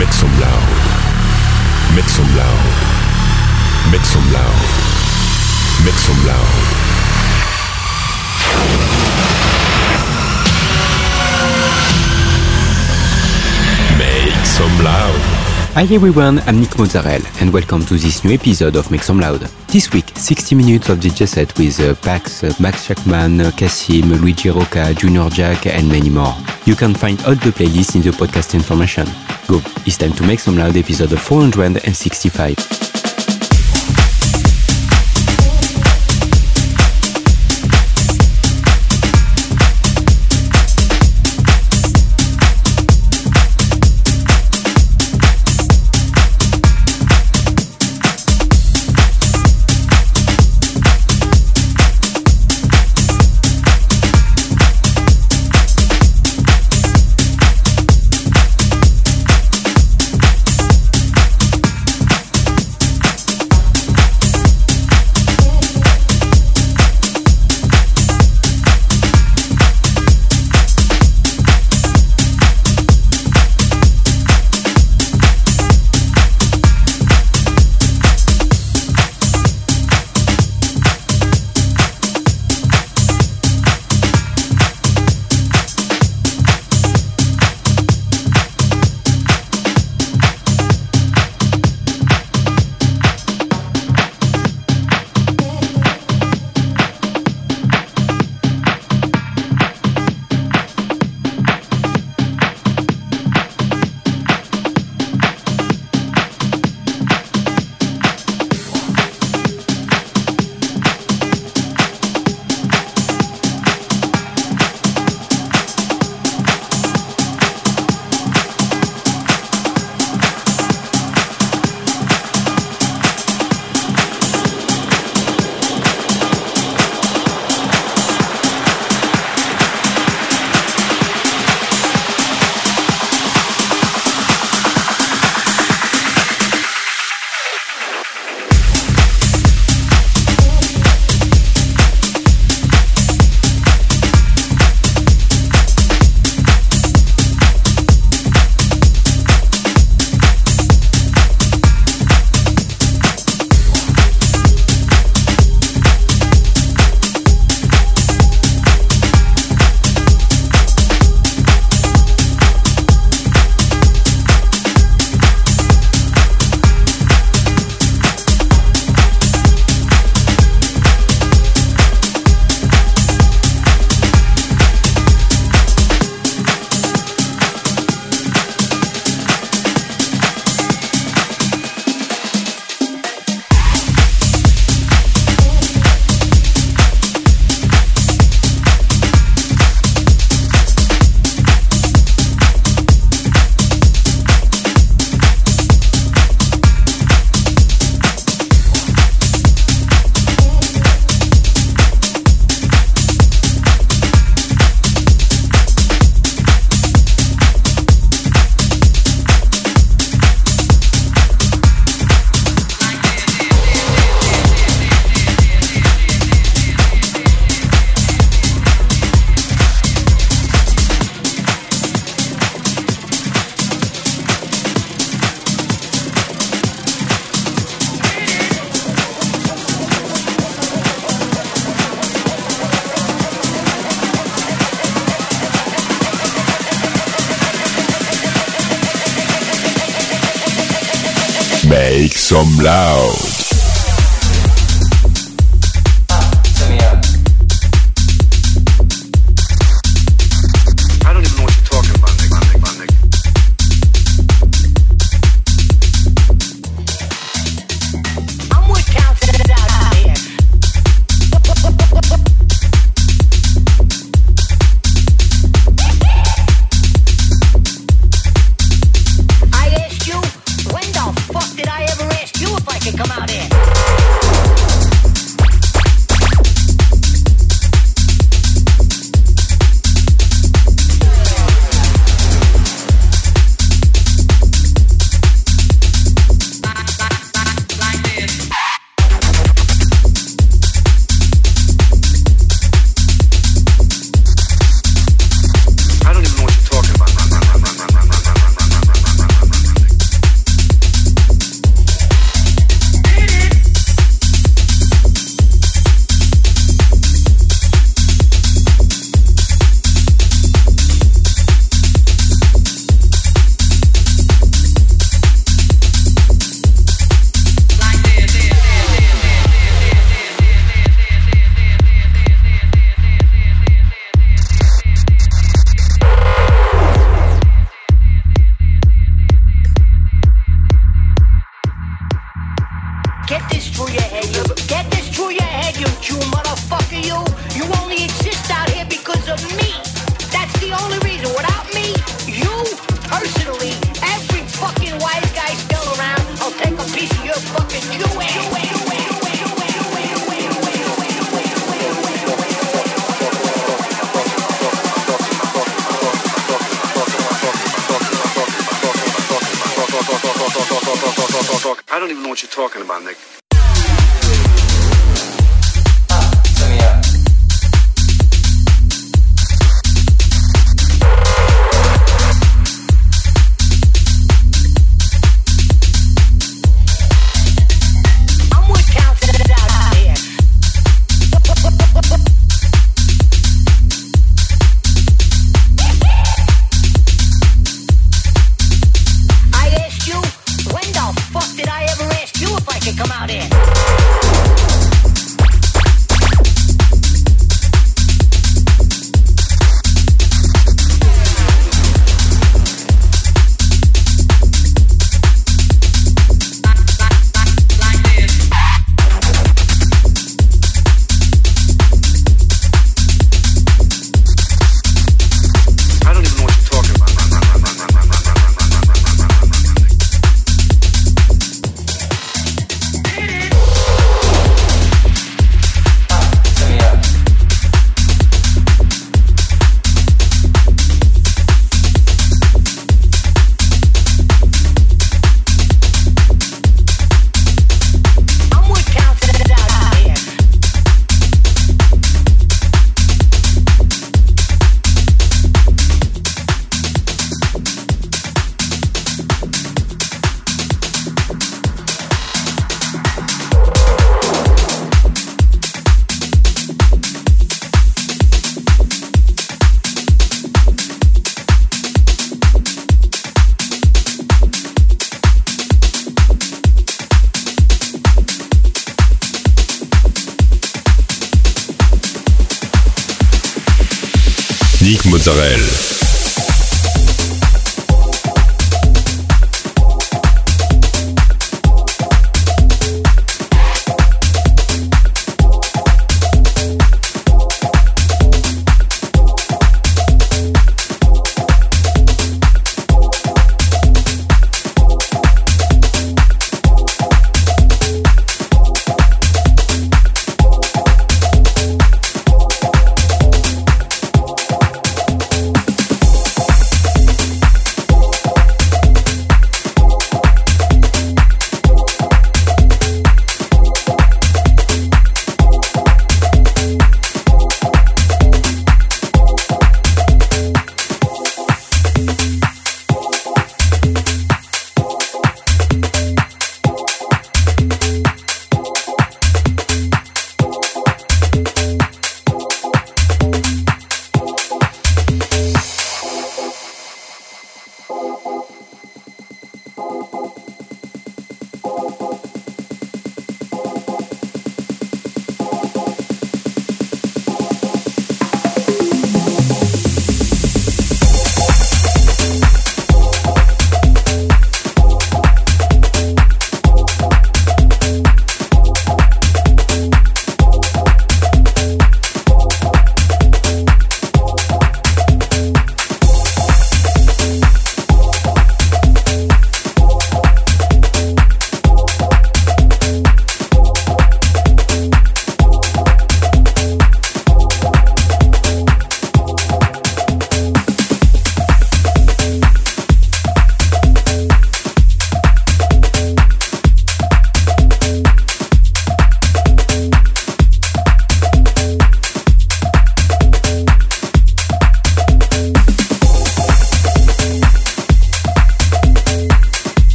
Mit zum Loud. Mit zum Loud. Mit zum Loud. Mit zum Loud. Mit zum Loud. Hi everyone, I'm Nick Mozzarella and welcome to this new episode of Make Some Loud. This week, 60 minutes of DJ set with uh, Pax, uh, Max Shackman, uh, Luigi Rocca, Junior Jack and many more. You can find all the playlists in the podcast information. Go, it's time to Make Some Loud episode 465. Some loud.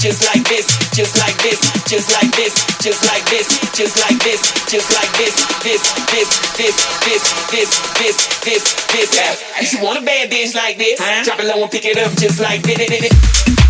just like this, just like this, just like this, just like this, just like this, just like this, this, this, this, this, this, this, this, this. Yeah, you want a bad bitch like this? Drop it low and pick it up just like this.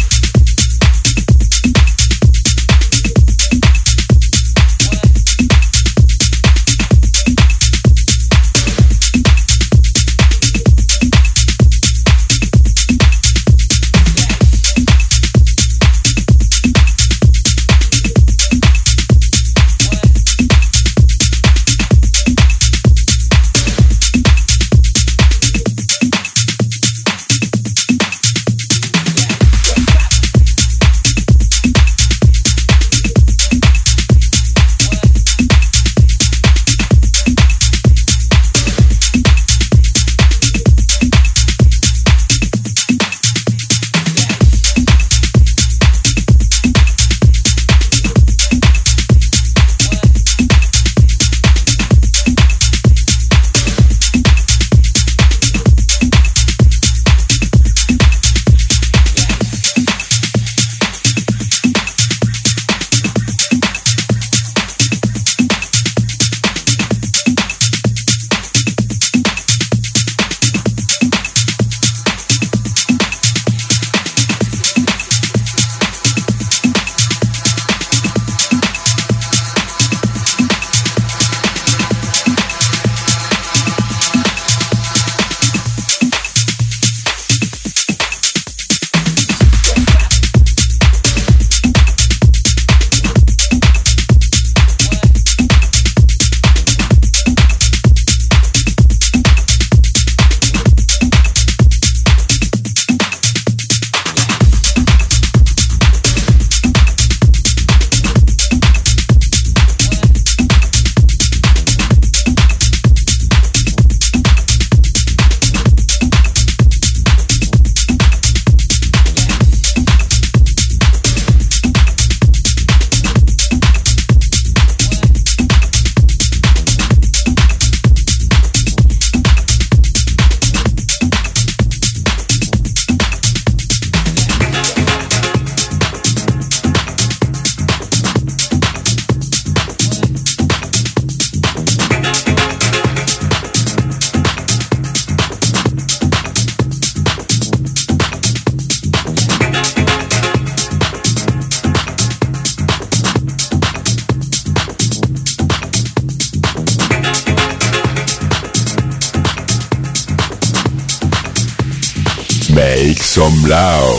Cabral.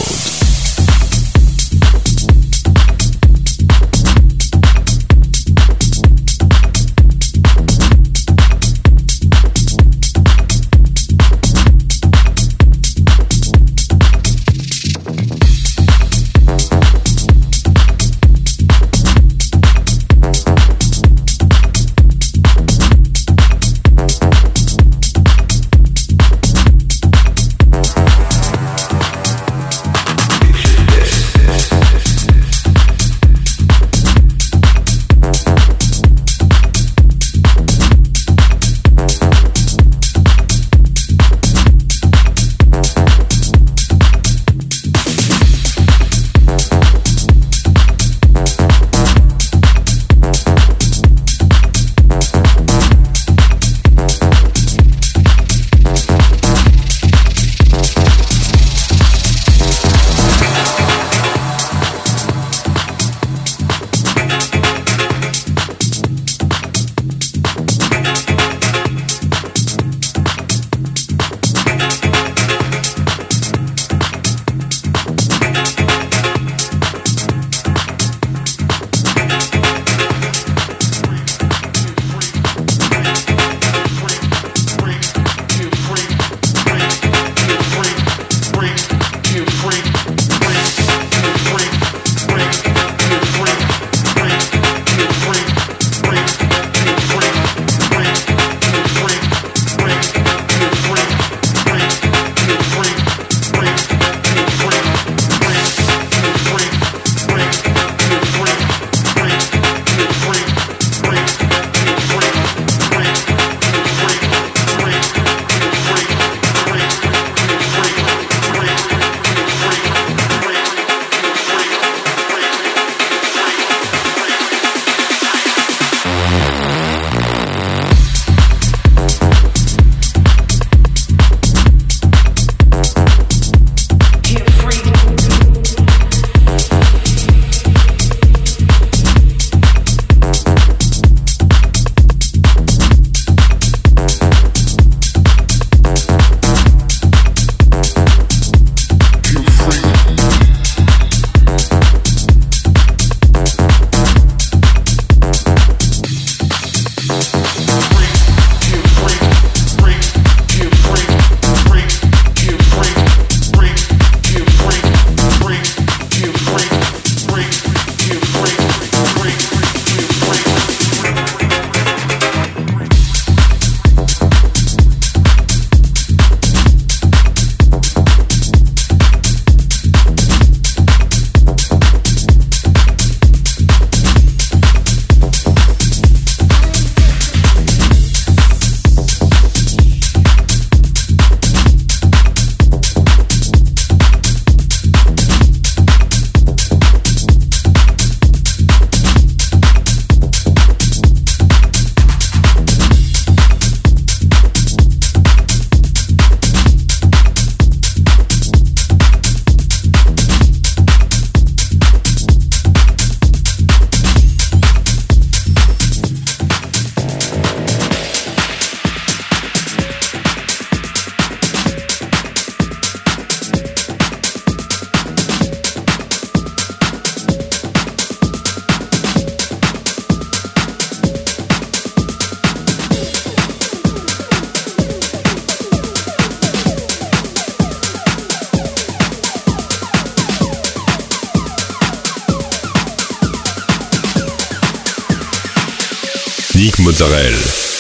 Musik Mozzarella.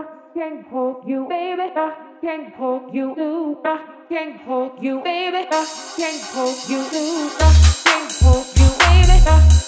I can't hold you, baby. I can't hold you. I can't hold you, baby. I can't hold you. I can't hold you, baby.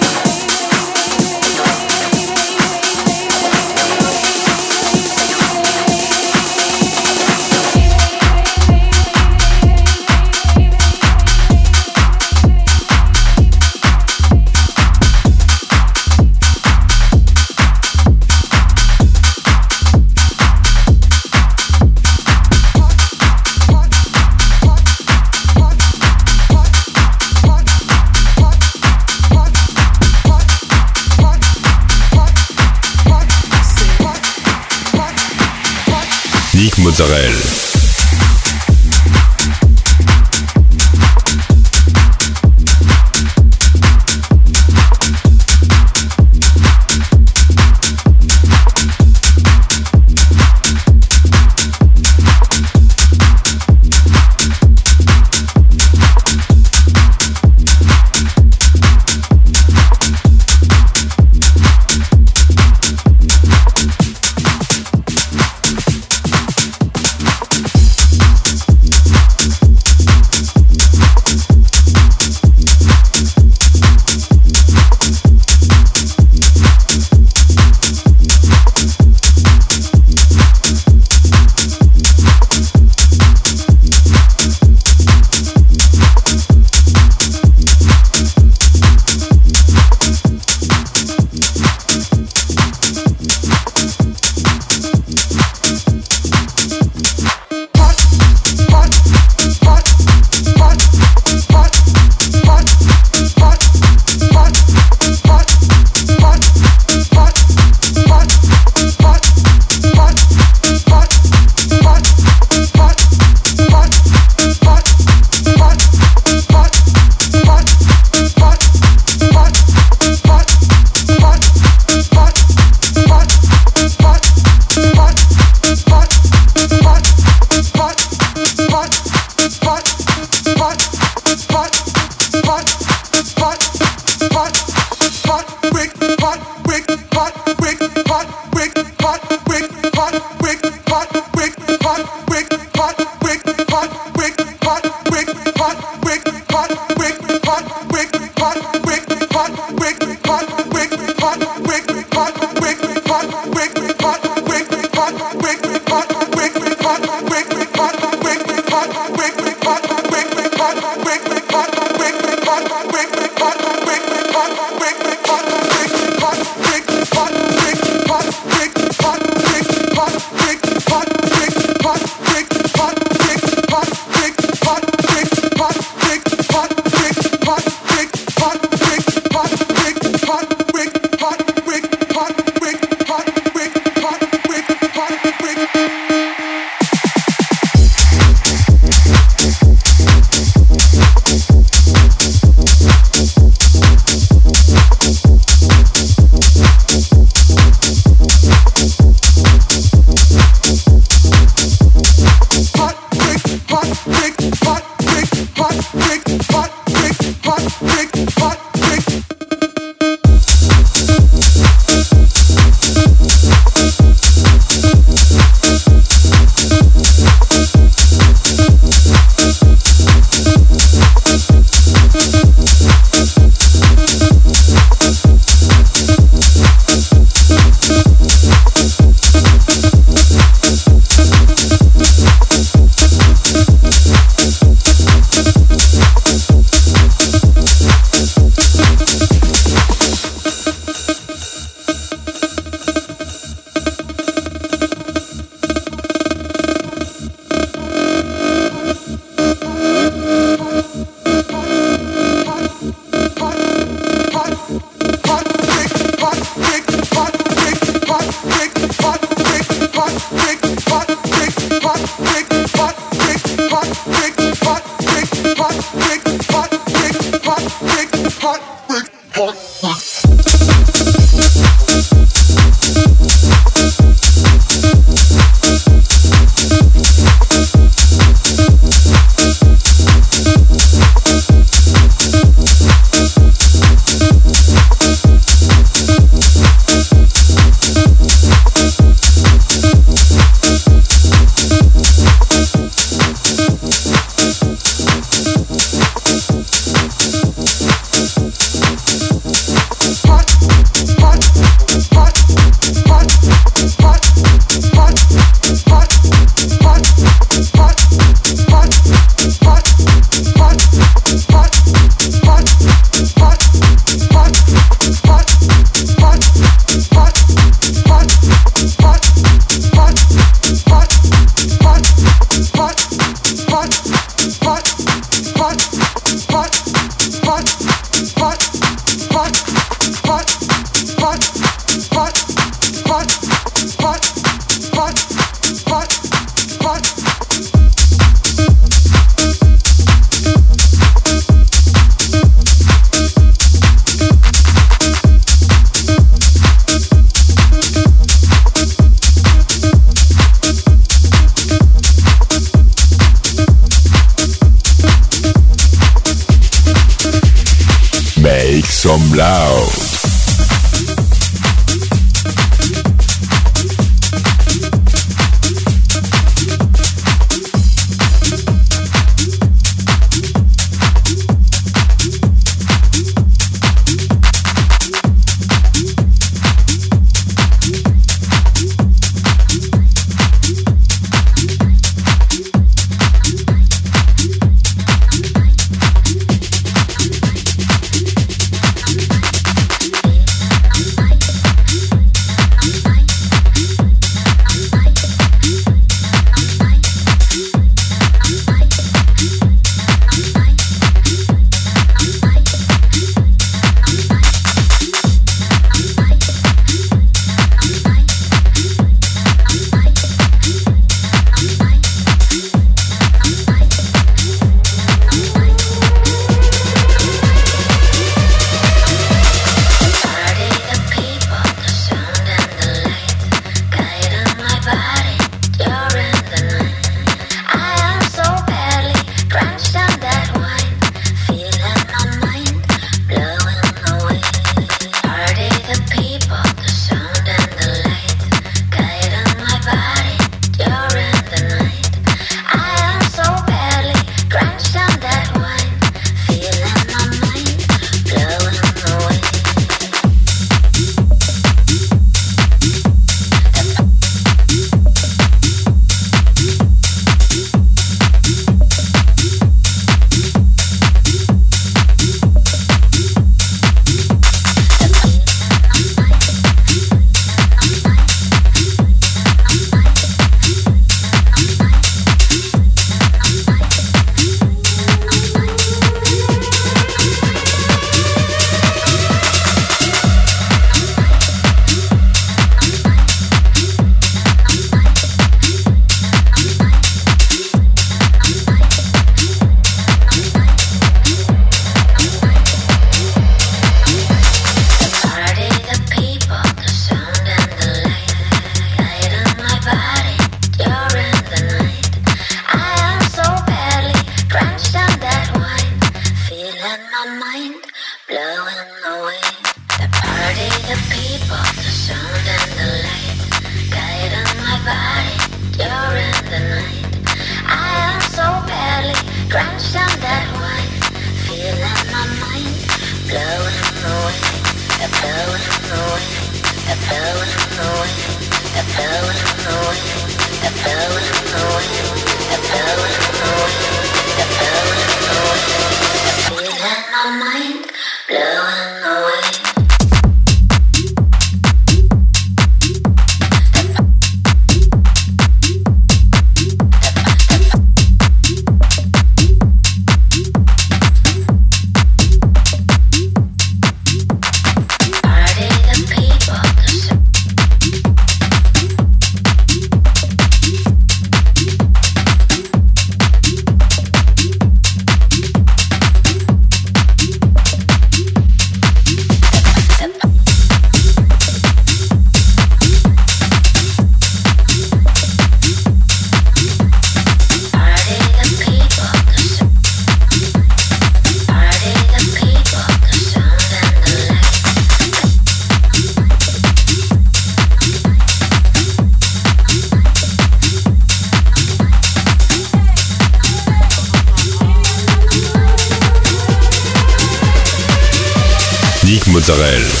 Sorel.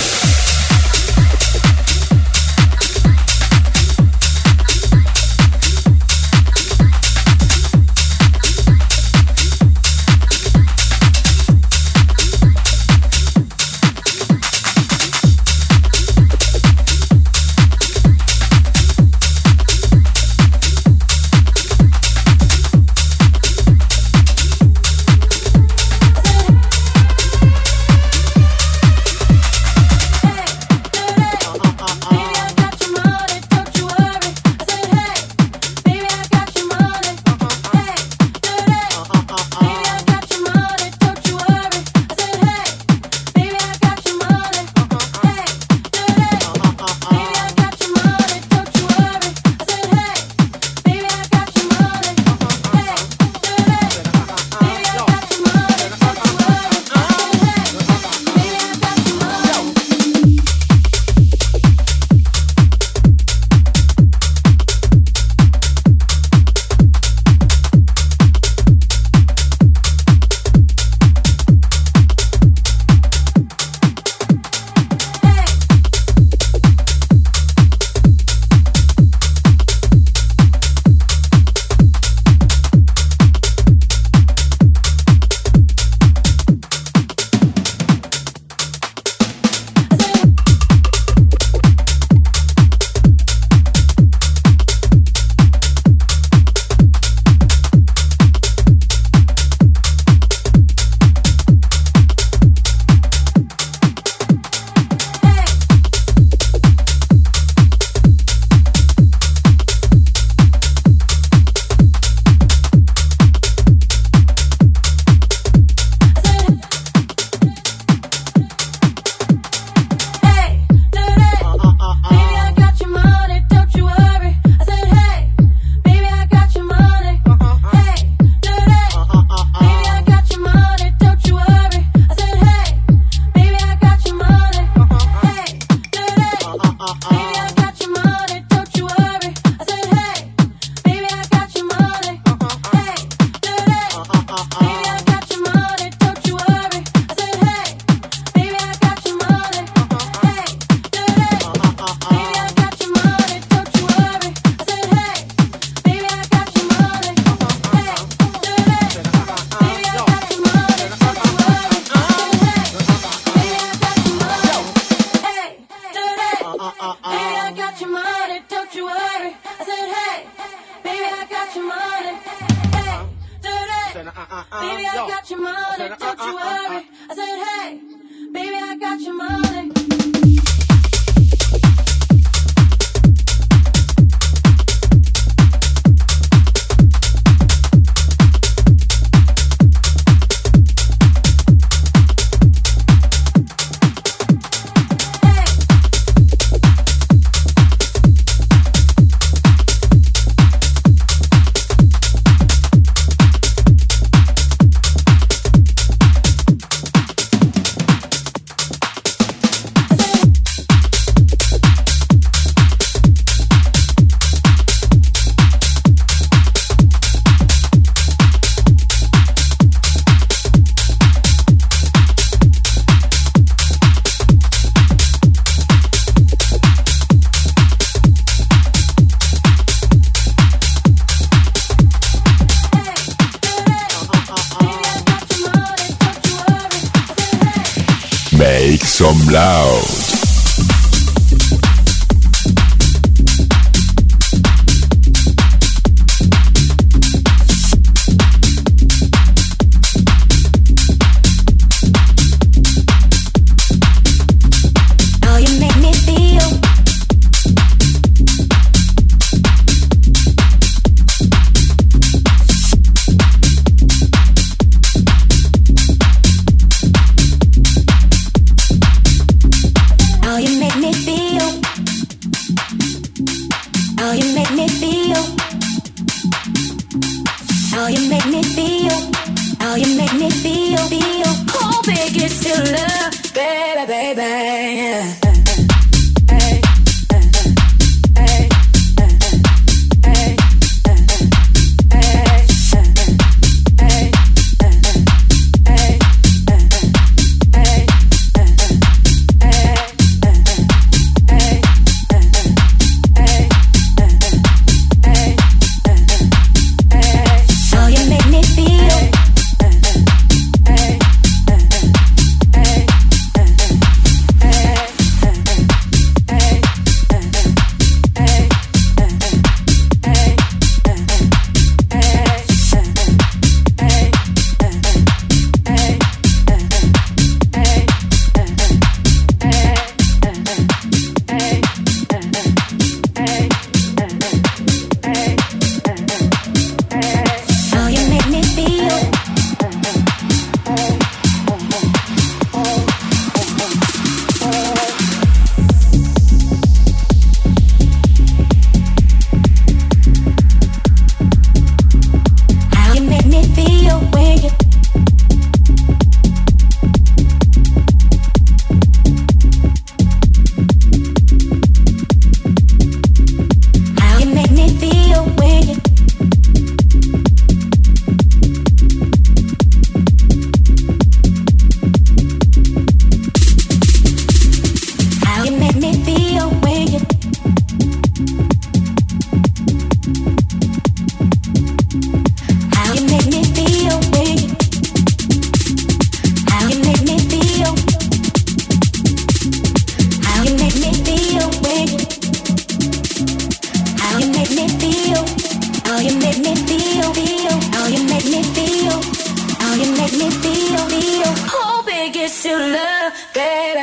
Money, don't you uh, uh, uh, worry. I said, hey, baby, I got your money.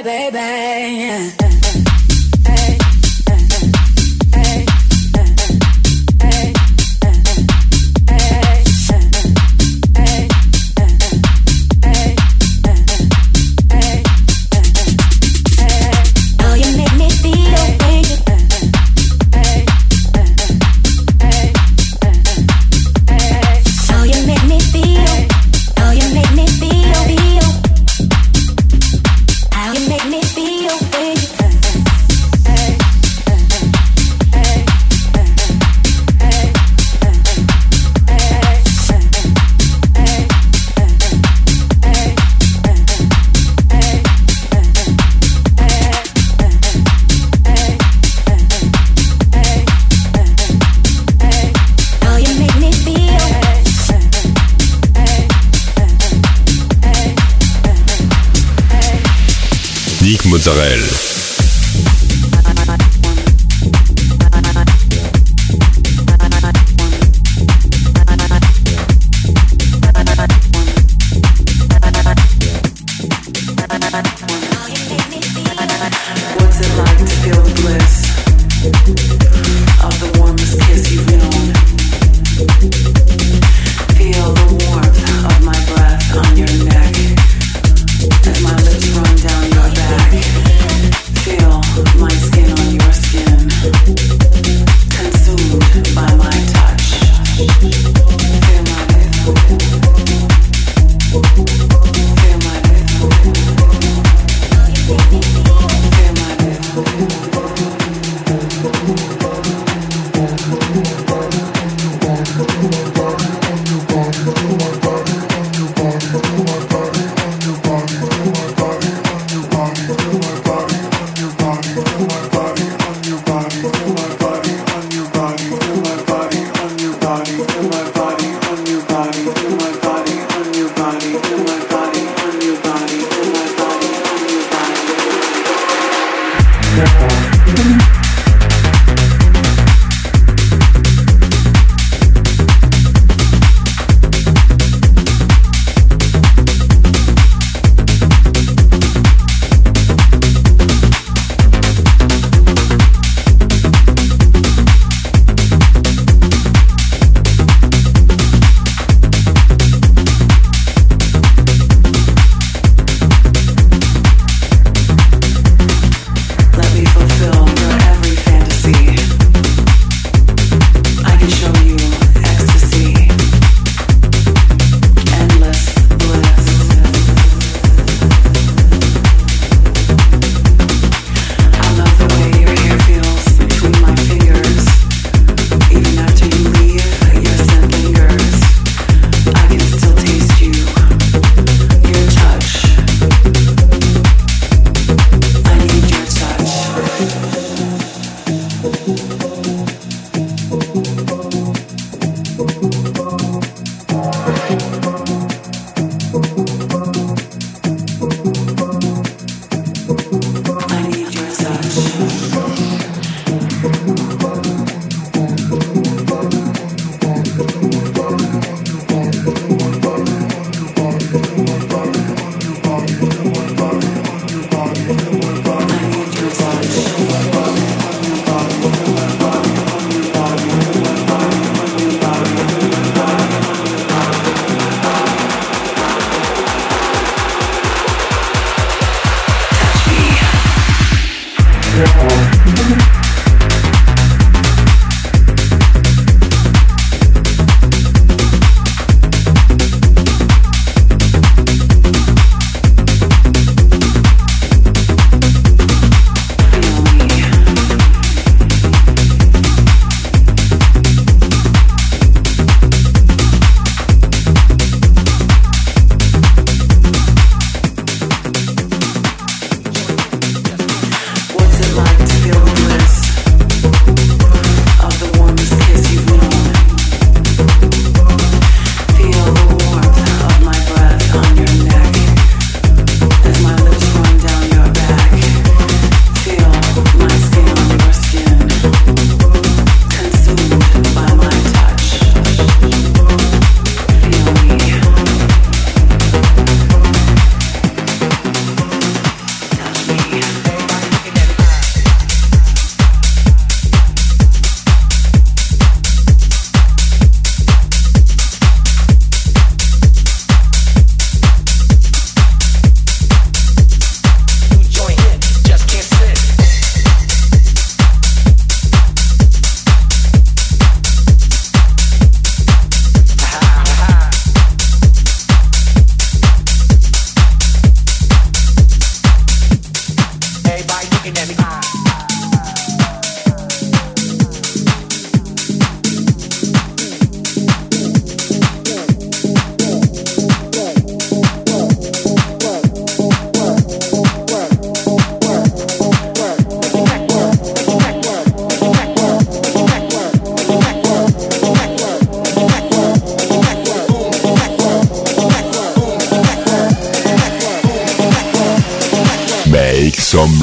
Mozzarella.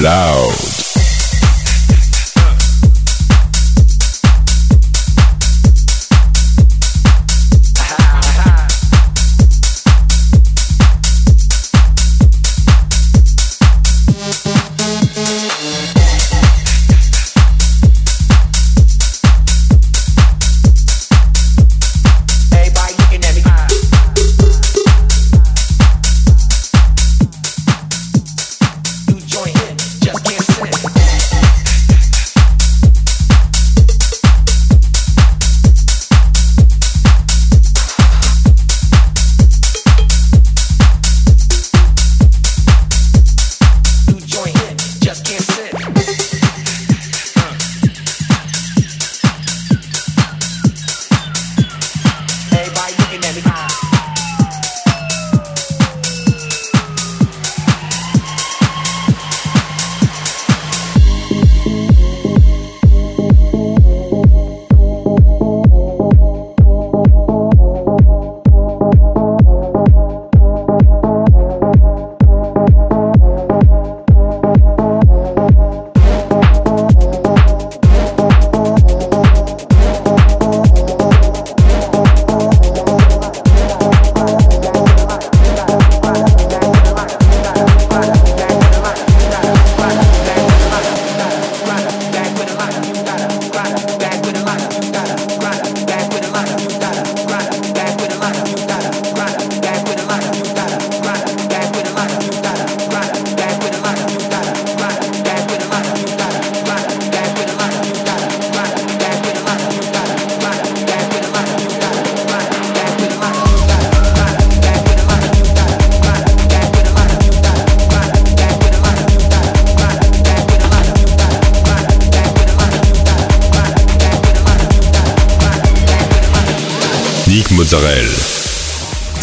Just